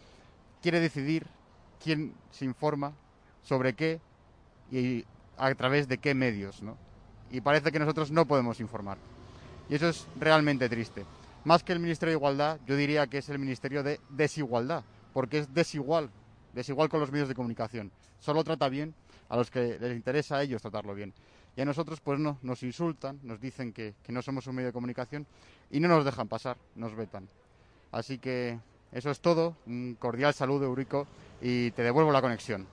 quiere decidir quién se informa, sobre qué y a través de qué medios. ¿no? Y parece que nosotros no podemos informar. Y eso es realmente triste. Más que el Ministerio de Igualdad, yo diría que es el Ministerio de Desigualdad, porque es desigual, desigual con los medios de comunicación. Solo trata bien a los que les interesa a ellos tratarlo bien. Y a nosotros, pues no, nos insultan, nos dicen que, que no somos un medio de comunicación y no nos dejan pasar, nos vetan. Así que eso es todo. Un cordial saludo, Eurico, y te devuelvo la conexión.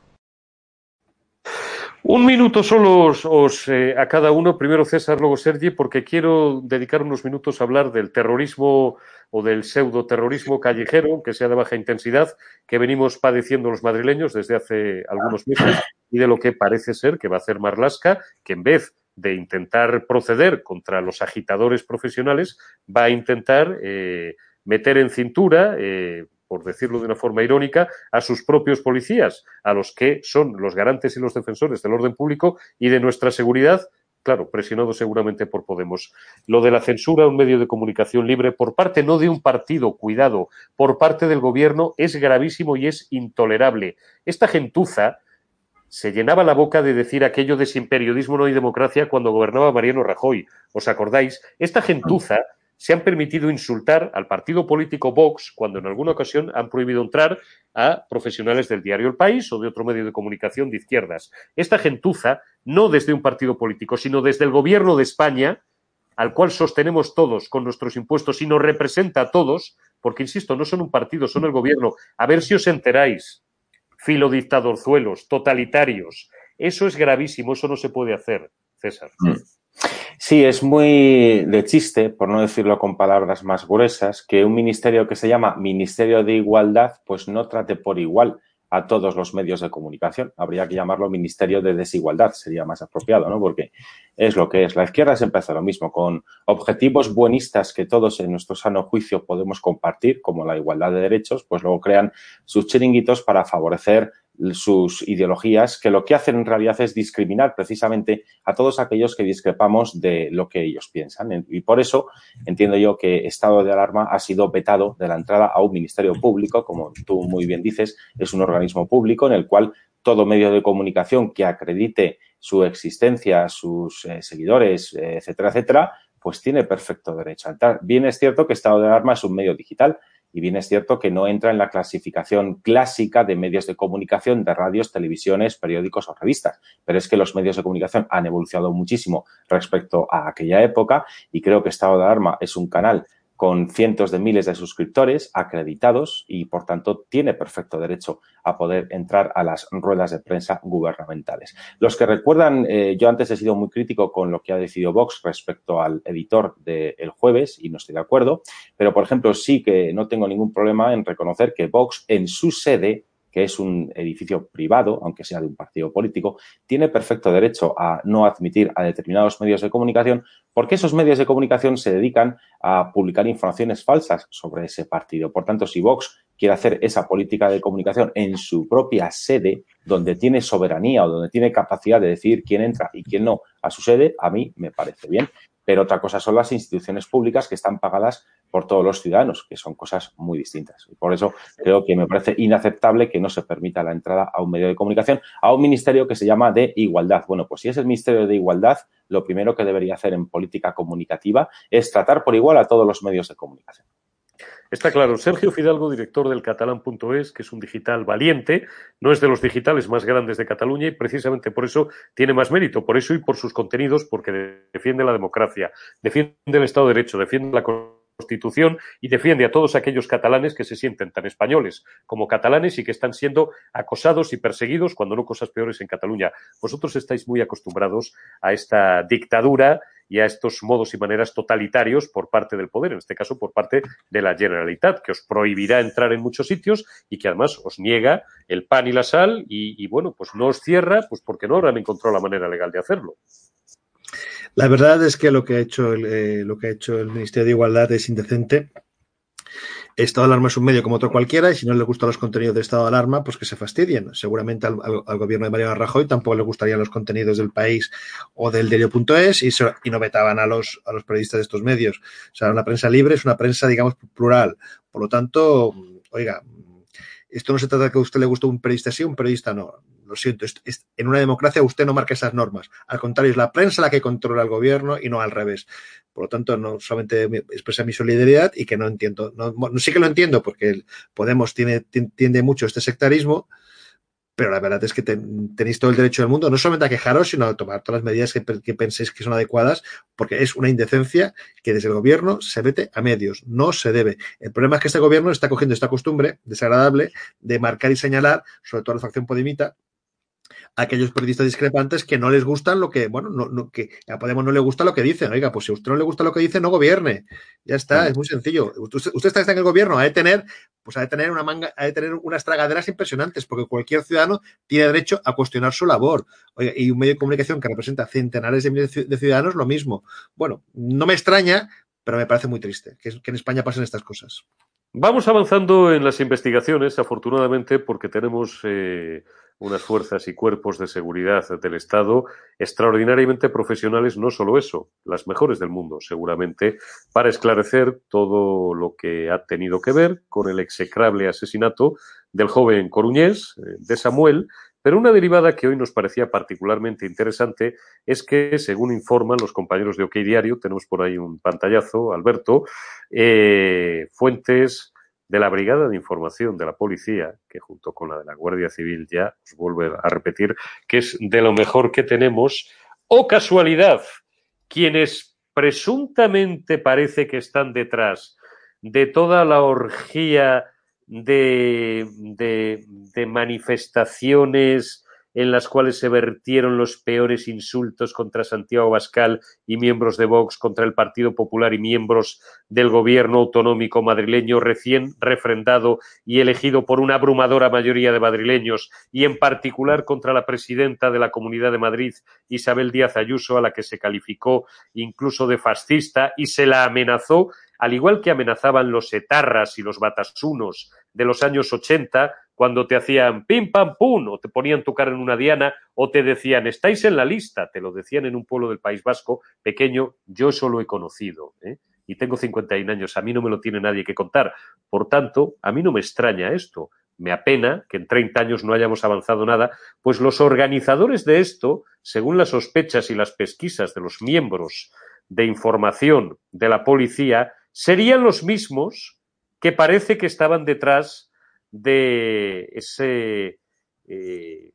Un minuto solo os, eh, a cada uno, primero César, luego Sergi, porque quiero dedicar unos minutos a hablar del terrorismo o del pseudo-terrorismo callejero, que sea de baja intensidad, que venimos padeciendo los madrileños desde hace algunos meses y de lo que parece ser que va a hacer Marlasca, que en vez de intentar proceder contra los agitadores profesionales, va a intentar eh, meter en cintura, eh, por decirlo de una forma irónica, a sus propios policías, a los que son los garantes y los defensores del orden público y de nuestra seguridad, claro, presionado seguramente por Podemos. Lo de la censura a un medio de comunicación libre por parte no de un partido, cuidado, por parte del gobierno es gravísimo y es intolerable. Esta gentuza se llenaba la boca de decir aquello de sin periodismo no hay democracia cuando gobernaba Mariano Rajoy. ¿Os acordáis? Esta gentuza se han permitido insultar al partido político Vox cuando en alguna ocasión han prohibido entrar a profesionales del diario El País o de otro medio de comunicación de izquierdas. Esta gentuza, no desde un partido político, sino desde el gobierno de España, al cual sostenemos todos con nuestros impuestos y nos representa a todos, porque, insisto, no son un partido, son el gobierno. A ver si os enteráis, filodictadorzuelos, totalitarios. Eso es gravísimo, eso no se puede hacer, César. Mm. Sí, es muy de chiste, por no decirlo con palabras más gruesas, que un ministerio que se llama Ministerio de Igualdad, pues no trate por igual a todos los medios de comunicación. Habría que llamarlo Ministerio de Desigualdad, sería más apropiado, ¿no? Porque es lo que es. La izquierda se empezó lo mismo, con objetivos buenistas que todos en nuestro sano juicio podemos compartir, como la igualdad de derechos, pues luego crean sus chiringuitos para favorecer sus ideologías, que lo que hacen en realidad es discriminar precisamente a todos aquellos que discrepamos de lo que ellos piensan. Y por eso entiendo yo que estado de alarma ha sido vetado de la entrada a un ministerio público, como tú muy bien dices, es un organismo público en el cual todo medio de comunicación que acredite su existencia, sus eh, seguidores, etcétera, etcétera, pues tiene perfecto derecho a entrar. Bien es cierto que estado de alarma es un medio digital, y bien es cierto que no entra en la clasificación clásica de medios de comunicación, de radios, televisiones, periódicos o revistas. Pero es que los medios de comunicación han evolucionado muchísimo respecto a aquella época y creo que Estado de Alarma es un canal con cientos de miles de suscriptores acreditados y, por tanto, tiene perfecto derecho a poder entrar a las ruedas de prensa gubernamentales. Los que recuerdan, eh, yo antes he sido muy crítico con lo que ha decidido Vox respecto al editor del jueves y no estoy de acuerdo, pero, por ejemplo, sí que no tengo ningún problema en reconocer que Vox en su sede que es un edificio privado, aunque sea de un partido político, tiene perfecto derecho a no admitir a determinados medios de comunicación porque esos medios de comunicación se dedican a publicar informaciones falsas sobre ese partido. Por tanto, si Vox quiere hacer esa política de comunicación en su propia sede, donde tiene soberanía o donde tiene capacidad de decidir quién entra y quién no a su sede, a mí me parece bien. Pero otra cosa son las instituciones públicas que están pagadas por todos los ciudadanos, que son cosas muy distintas. Y por eso creo que me parece inaceptable que no se permita la entrada a un medio de comunicación, a un ministerio que se llama de igualdad. Bueno, pues si es el Ministerio de Igualdad, lo primero que debería hacer en política comunicativa es tratar por igual a todos los medios de comunicación. Está claro, Sergio Fidalgo, director del catalán.es, que es un digital valiente, no es de los digitales más grandes de Cataluña y precisamente por eso tiene más mérito, por eso y por sus contenidos, porque defiende la democracia, defiende el Estado de Derecho, defiende la Constitución y defiende a todos aquellos catalanes que se sienten tan españoles como catalanes y que están siendo acosados y perseguidos, cuando no cosas peores en Cataluña. Vosotros estáis muy acostumbrados a esta dictadura y a estos modos y maneras totalitarios por parte del poder, en este caso por parte de la Generalitat, que os prohibirá entrar en muchos sitios y que además os niega el pan y la sal y, bueno, pues no os cierra, pues porque no habrán encontrado la manera legal de hacerlo. La verdad es que lo que ha hecho el, eh, lo que ha hecho el Ministerio de Igualdad es indecente Estado de alarma es un medio como otro cualquiera y si no le gustan los contenidos de estado de alarma, pues que se fastidien. Seguramente al, gobierno de Mariano Rajoy tampoco le gustarían los contenidos del país o del diario.es y, y no vetaban a los, a los periodistas de estos medios. O sea, una prensa libre es una prensa, digamos, plural. Por lo tanto, oiga, esto no se trata de que a usted le guste un periodista sí, un periodista no lo siento, en una democracia usted no marca esas normas. Al contrario, es la prensa la que controla el gobierno y no al revés. Por lo tanto, no solamente expresa mi solidaridad y que no entiendo, no, sí que lo entiendo porque Podemos tiene, tiende mucho este sectarismo, pero la verdad es que tenéis todo el derecho del mundo, no solamente a quejaros, sino a tomar todas las medidas que, que, penséis que son adecuadas, porque es una indecencia que desde el gobierno se vete a medios, no se debe. El problema es que este gobierno está cogiendo esta costumbre desagradable de marcar y señalar, sobre todo la facción Podimita, aquellos periodistas discrepantes que no les gustan lo que, bueno, no, que a Podemos no le gusta lo que dicen. Oiga, pues si a usted no le gusta lo que dice, no gobierne. Ya está, es muy sencillo. Usted, está, en el gobierno, ha de tener, pues ha de tener una manga, ha de tener unas tragaderas impresionantes, porque cualquier ciudadano tiene derecho a cuestionar su labor. Y un medio de comunicación que representa centenares de miles de ciudadanos, lo mismo. Bueno, no me extraña, pero me parece muy triste que, que en España pasen estas cosas. Vamos avanzando en las investigaciones, afortunadamente, porque tenemos eh, unas fuerzas y cuerpos de seguridad del Estado extraordinariamente profesionales, no solo eso, las mejores del mundo, seguramente, para esclarecer todo lo que ha tenido que ver con el execrable asesinato del joven coruñés, eh, de Samuel, pero una derivada que hoy nos parecía particularmente interesante es que, según informan los compañeros de OK Diario, tenemos por ahí un pantallazo, Alberto, eh, fuentes de la Brigada de Información de la Policía, que junto con la de la Guardia Civil ya os vuelve a repetir, que es de lo mejor que tenemos, o casualidad, quienes presuntamente parece que están detrás de toda la orgía de, de, de manifestaciones en las cuales se vertieron los peores insultos contra Santiago Bascal y miembros de Vox, contra el Partido Popular y miembros del gobierno autonómico madrileño recién refrendado y elegido por una abrumadora mayoría de madrileños, y en particular contra la presidenta de la Comunidad de Madrid, Isabel Díaz Ayuso, a la que se calificó incluso de fascista y se la amenazó al igual que amenazaban los etarras y los batasunos de los años 80, cuando te hacían pim pam pum, o te ponían tu cara en una diana, o te decían estáis en la lista, te lo decían en un pueblo del País Vasco pequeño, yo eso lo he conocido. ¿eh? Y tengo 51 años, a mí no me lo tiene nadie que contar. Por tanto, a mí no me extraña esto. Me apena que en 30 años no hayamos avanzado nada, pues los organizadores de esto, según las sospechas y las pesquisas de los miembros de información de la policía, serían los mismos que parece que estaban detrás de ese eh,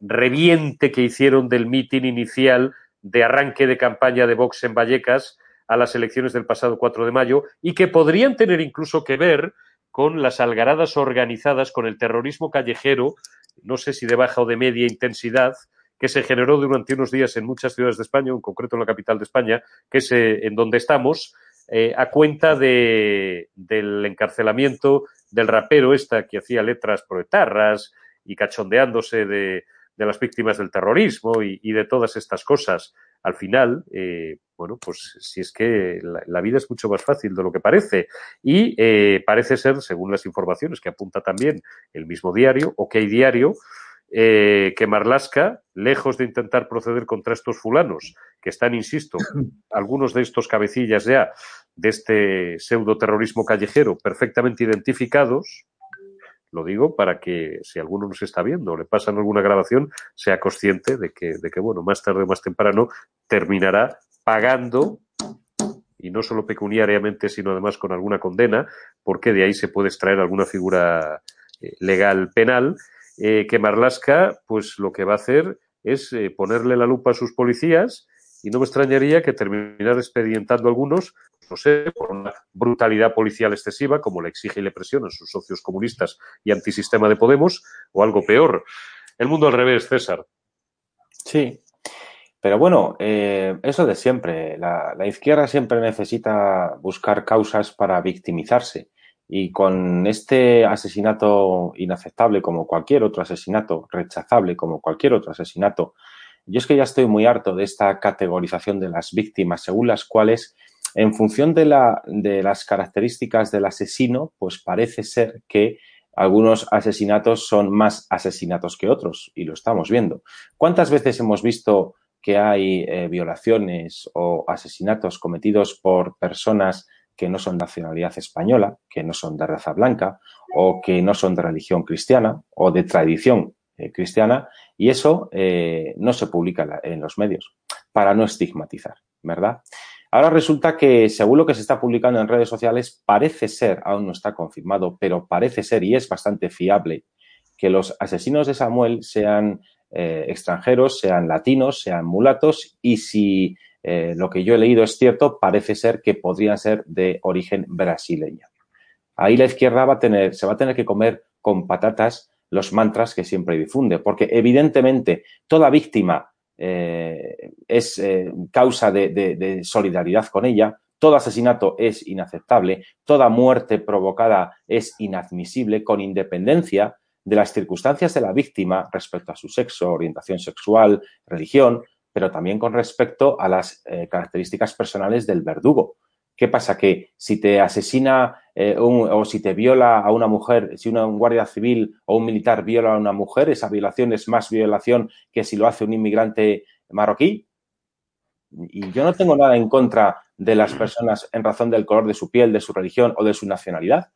reviente que hicieron del mitin inicial de arranque de campaña de Vox en Vallecas a las elecciones del pasado 4 de mayo y que podrían tener incluso que ver con las algaradas organizadas, con el terrorismo callejero, no sé si de baja o de media intensidad, que se generó durante unos días en muchas ciudades de España, en concreto en la capital de España, que es en donde estamos, eh, a cuenta de, del encarcelamiento del rapero esta que hacía letras proetarras y cachondeándose de, de las víctimas del terrorismo y, de todas estas cosas. Al final, eh, bueno, pues si es que la, vida es mucho más fácil de lo que parece. Y eh, parece ser, según las informaciones que apunta también el mismo diario, o que hay diario, eh, que Marlasca, lejos de intentar proceder contra estos fulanos, que están, insisto, <clears throat> algunos de estos cabecillas ya de este pseudo terrorismo callejero perfectamente identificados, lo digo para que si alguno nos está viendo o le pasan alguna grabación, sea consciente de que, de que, bueno, más tarde o más temprano terminará pagando, y no solo pecuniariamente, sino además con alguna condena, porque de ahí se puede extraer alguna figura eh, legal penal, eh, que Marlaska, pues lo que va a hacer es eh, ponerle la lupa a sus policías y no me extrañaría que terminara expedientando algunos, no sé, por una brutalidad policial excesiva, como le exige y le presionan sus socios comunistas y antisistema de Podemos, o algo peor. El mundo al revés, César. Sí, pero bueno, eh, eso de siempre. La, la, izquierda siempre necesita buscar causas para victimizarse. Y con este asesinato inaceptable, como cualquier otro asesinato, rechazable, como cualquier otro asesinato, yo es que ya estoy muy harto de esta categorización de las víctimas, según las cuales, en función de, la, de las características del asesino, pues parece ser que algunos asesinatos son más asesinatos que otros, y lo estamos viendo. ¿Cuántas veces hemos visto que hay eh, violaciones o asesinatos cometidos por personas que no son nacionalidad española, que no son de raza blanca o que no son de religión cristiana o de tradición eh, cristiana y eso eh, no se publica en los medios para no estigmatizar, ¿verdad? Ahora resulta que según lo que se está publicando en redes sociales parece ser, aún no está confirmado, pero parece ser y es bastante fiable que los asesinos de Samuel sean eh, extranjeros, sean latinos, sean mulatos y si eh, lo que yo he leído es cierto, parece ser que podrían ser de origen brasileño. Ahí la izquierda va a tener, se va a tener que comer con patatas los mantras que siempre difunde, porque evidentemente toda víctima eh, es eh, causa de solidaridad con ella, todo asesinato es inaceptable, toda muerte provocada es inadmisible, con independencia de las circunstancias de la víctima respecto a su sexo, orientación sexual, religión, pero también con respecto a las eh, características personales del verdugo. ¿Qué pasa? Que si te asesina eh, o si te viola a una mujer, si un guardia civil o un militar viola a una mujer, esa violación es más violación que si lo hace un inmigrante marroquí. Y yo no tengo nada en contra de las personas en razón del color de su piel, de su religión o de su nacionalidad,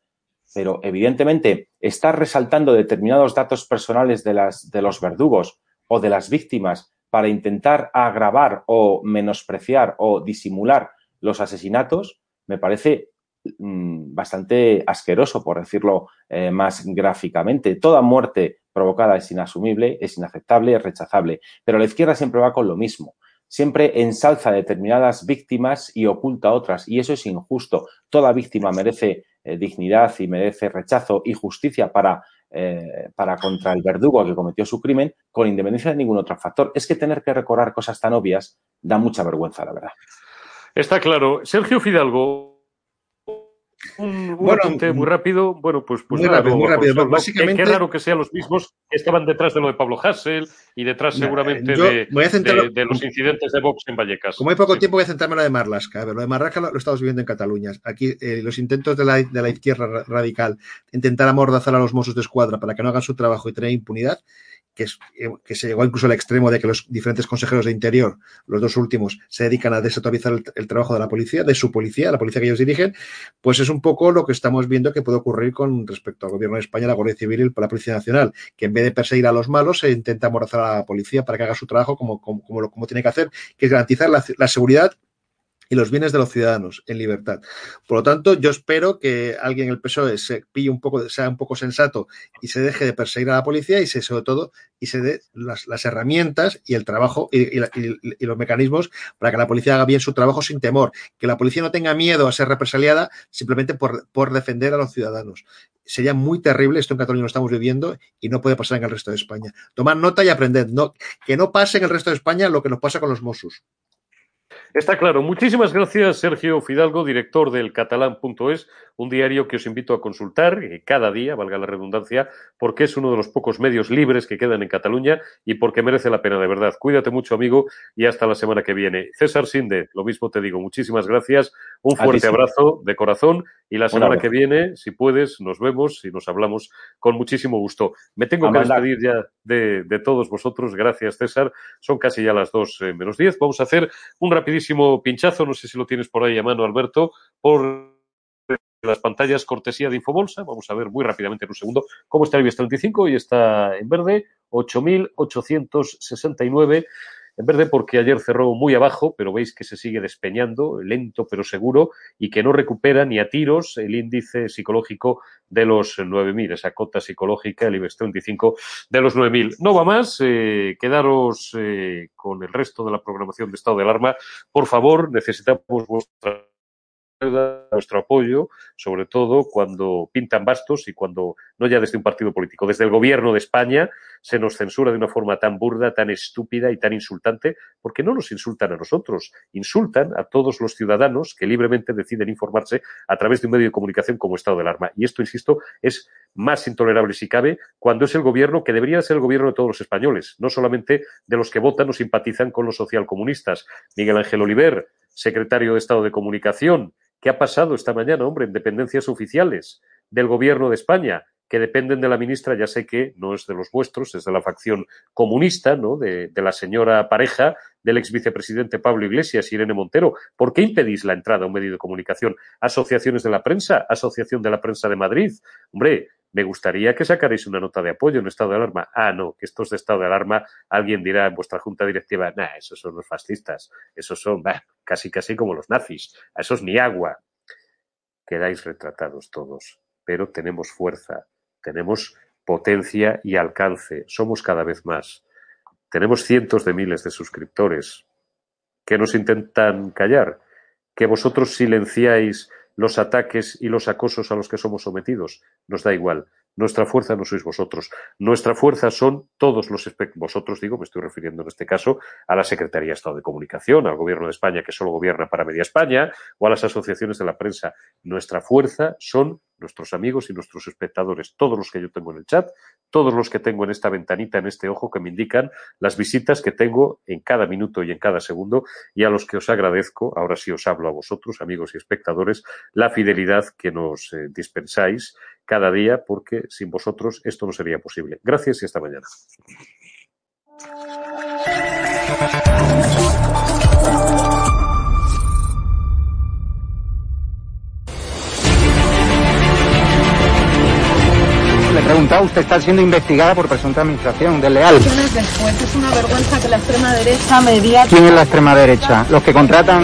pero evidentemente estar resaltando determinados datos personales de los verdugos o de las víctimas para intentar agravar o menospreciar o disimular los asesinatos, me parece mmm, bastante asqueroso, por decirlo eh, más gráficamente. Toda muerte provocada es inasumible, es inaceptable, es rechazable, pero la izquierda siempre va con lo mismo. Siempre ensalza determinadas víctimas y oculta otras, y eso es injusto. Toda víctima merece eh, dignidad y merece rechazo y justicia para eh, para contra el verdugo que cometió su crimen, con independencia de ningún otro factor. Es que tener que recordar cosas tan obvias da mucha vergüenza, la verdad. Está claro. Sergio Fidalgo, un, bueno, muy rápido. Bueno, pues, pues muy nada, rápido, muy rápido. Pues básicamente, qué, raro que sean los mismos que estaban detrás de lo de Pablo Hassel y detrás seguramente de, de, de, los incidentes de Vox en Vallecas. Como hay poco sí. tiempo, voy a centrarme en lo de Marlaska. A ver, lo de Marlaska lo, lo estamos viviendo en Cataluña. Aquí eh, los intentos de la, de la izquierda radical intentar amordazar a los Mossos de Escuadra para que no hagan su trabajo y tener impunidad que, es, eh, que, se llegó incluso al extremo de que los diferentes consejeros de interior, los dos últimos, se dedican a desautorizar el, el, trabajo de la policía, de su policía, la policía que ellos dirigen, pues es un poco lo que estamos viendo que puede ocurrir con respecto al gobierno de España, la Guardia Civil y la Policía Nacional, que en vez de perseguir a los malos, se intenta amordazar a la policía para que haga su trabajo como, como, como, como tiene que hacer, que es garantizar la, la seguridad y los bienes de los ciudadanos en libertad. Por lo tanto, yo espero que alguien el PSOE se pille un poco, sea un poco sensato y se deje de perseguir a la policía y se, sobre todo, y se dé las, herramientas y el trabajo y, los mecanismos para que la policía haga bien su trabajo sin temor, que la policía no tenga miedo a ser represaliada simplemente por, por defender a los ciudadanos. Sería muy terrible, esto en Cataluña lo estamos viviendo y no puede pasar en el resto de España. Tomad nota y aprended, que no pase en el resto de España lo que nos pasa con los Mossos. Está claro. Muchísimas gracias, Sergio Fidalgo, director del catalán.es, un diario que os invito a consultar eh, cada día, valga la redundancia, porque es uno de los pocos medios libres que quedan en Cataluña y porque merece la pena de verdad. Cuídate mucho, amigo, y hasta la semana que viene. César Sinde, lo mismo te digo. Muchísimas gracias. Un fuerte abrazo de corazón y la semana que viene, si puedes, nos vemos y nos hablamos con muchísimo gusto. Me tengo que despedir ya de, todos vosotros. Gracias, César. Son casi ya las dos eh, menos diez. Vamos a hacer un rapidísimo pinchazo, no sé si lo tienes por ahí a mano, Alberto, por las pantallas cortesía de Infobolsa. Vamos a ver muy rápidamente en un segundo cómo está el IBEX 35 y está en verde, 8.869 en verde porque ayer cerró muy abajo, pero veis que se sigue despeñando, lento pero seguro, y que no recupera ni a tiros el índice psicológico de los 9.000, esa cota psicológica, el IBEX 35 de los 9.000. No va más, eh, quedaros eh, con el resto de la programación de estado de alarma. Por favor, necesitamos vuestra nuestro apoyo, sobre todo cuando pintan bastos y cuando no ya desde un partido político, desde el gobierno de España se nos censura de una forma tan burda, tan estúpida y tan insultante, porque no nos insultan a nosotros, insultan a todos los ciudadanos que libremente deciden informarse a través de un medio de comunicación como Estado del Arma. Y esto, insisto, es más intolerable si cabe cuando es el gobierno que debería ser el gobierno de todos los españoles, no solamente de los que votan o simpatizan con los socialcomunistas. Miguel Ángel Oliver, secretario de Estado de Comunicación, ¿Qué ha pasado esta mañana, hombre, en dependencias oficiales del Gobierno de España? Que dependen de la ministra, ya sé que no es de los vuestros, es de la facción comunista, ¿no? De, la señora pareja del ex vicepresidente Pablo Iglesias, Irene Montero. ¿Por qué impedís la entrada a un medio de comunicación? Asociaciones de la prensa, Asociación de la Prensa de Madrid. Hombre, me gustaría que sacarais una nota de apoyo en estado de alarma. Ah, no, que estos de estado de alarma, alguien dirá en vuestra junta directiva, nah, esos son los fascistas, esos son casi casi como los nazis, a esos ni agua. Quedáis retratados todos, pero tenemos fuerza, tenemos potencia y alcance, somos cada vez más. Tenemos cientos de miles de suscriptores que nos intentan callar, que vosotros silenciáis los ataques y los acosos a los que somos sometidos. Nos da igual. Nuestra fuerza no sois vosotros. Nuestra fuerza son todos los vosotros, digo, me estoy refiriendo en este caso a la Secretaría de Estado de Comunicación, al Gobierno de España que solo gobierna para Media España o a las asociaciones de la prensa. Nuestra fuerza son nuestros amigos y nuestros espectadores, todos los que yo tengo en el chat, todos los que tengo en esta ventanita, en este ojo, que me indican las visitas que tengo en cada minuto y en cada segundo, y a los que os agradezco, ahora sí os hablo a vosotros, amigos y espectadores, la fidelidad que nos eh, dispensáis cada día, porque sin vosotros esto no sería posible. Gracias y hasta mañana. Preguntado, usted está siendo investigada por presunta administración desleal. Después es una vergüenza que la extrema derecha media... ¿Quién es la extrema derecha? Los que contratan...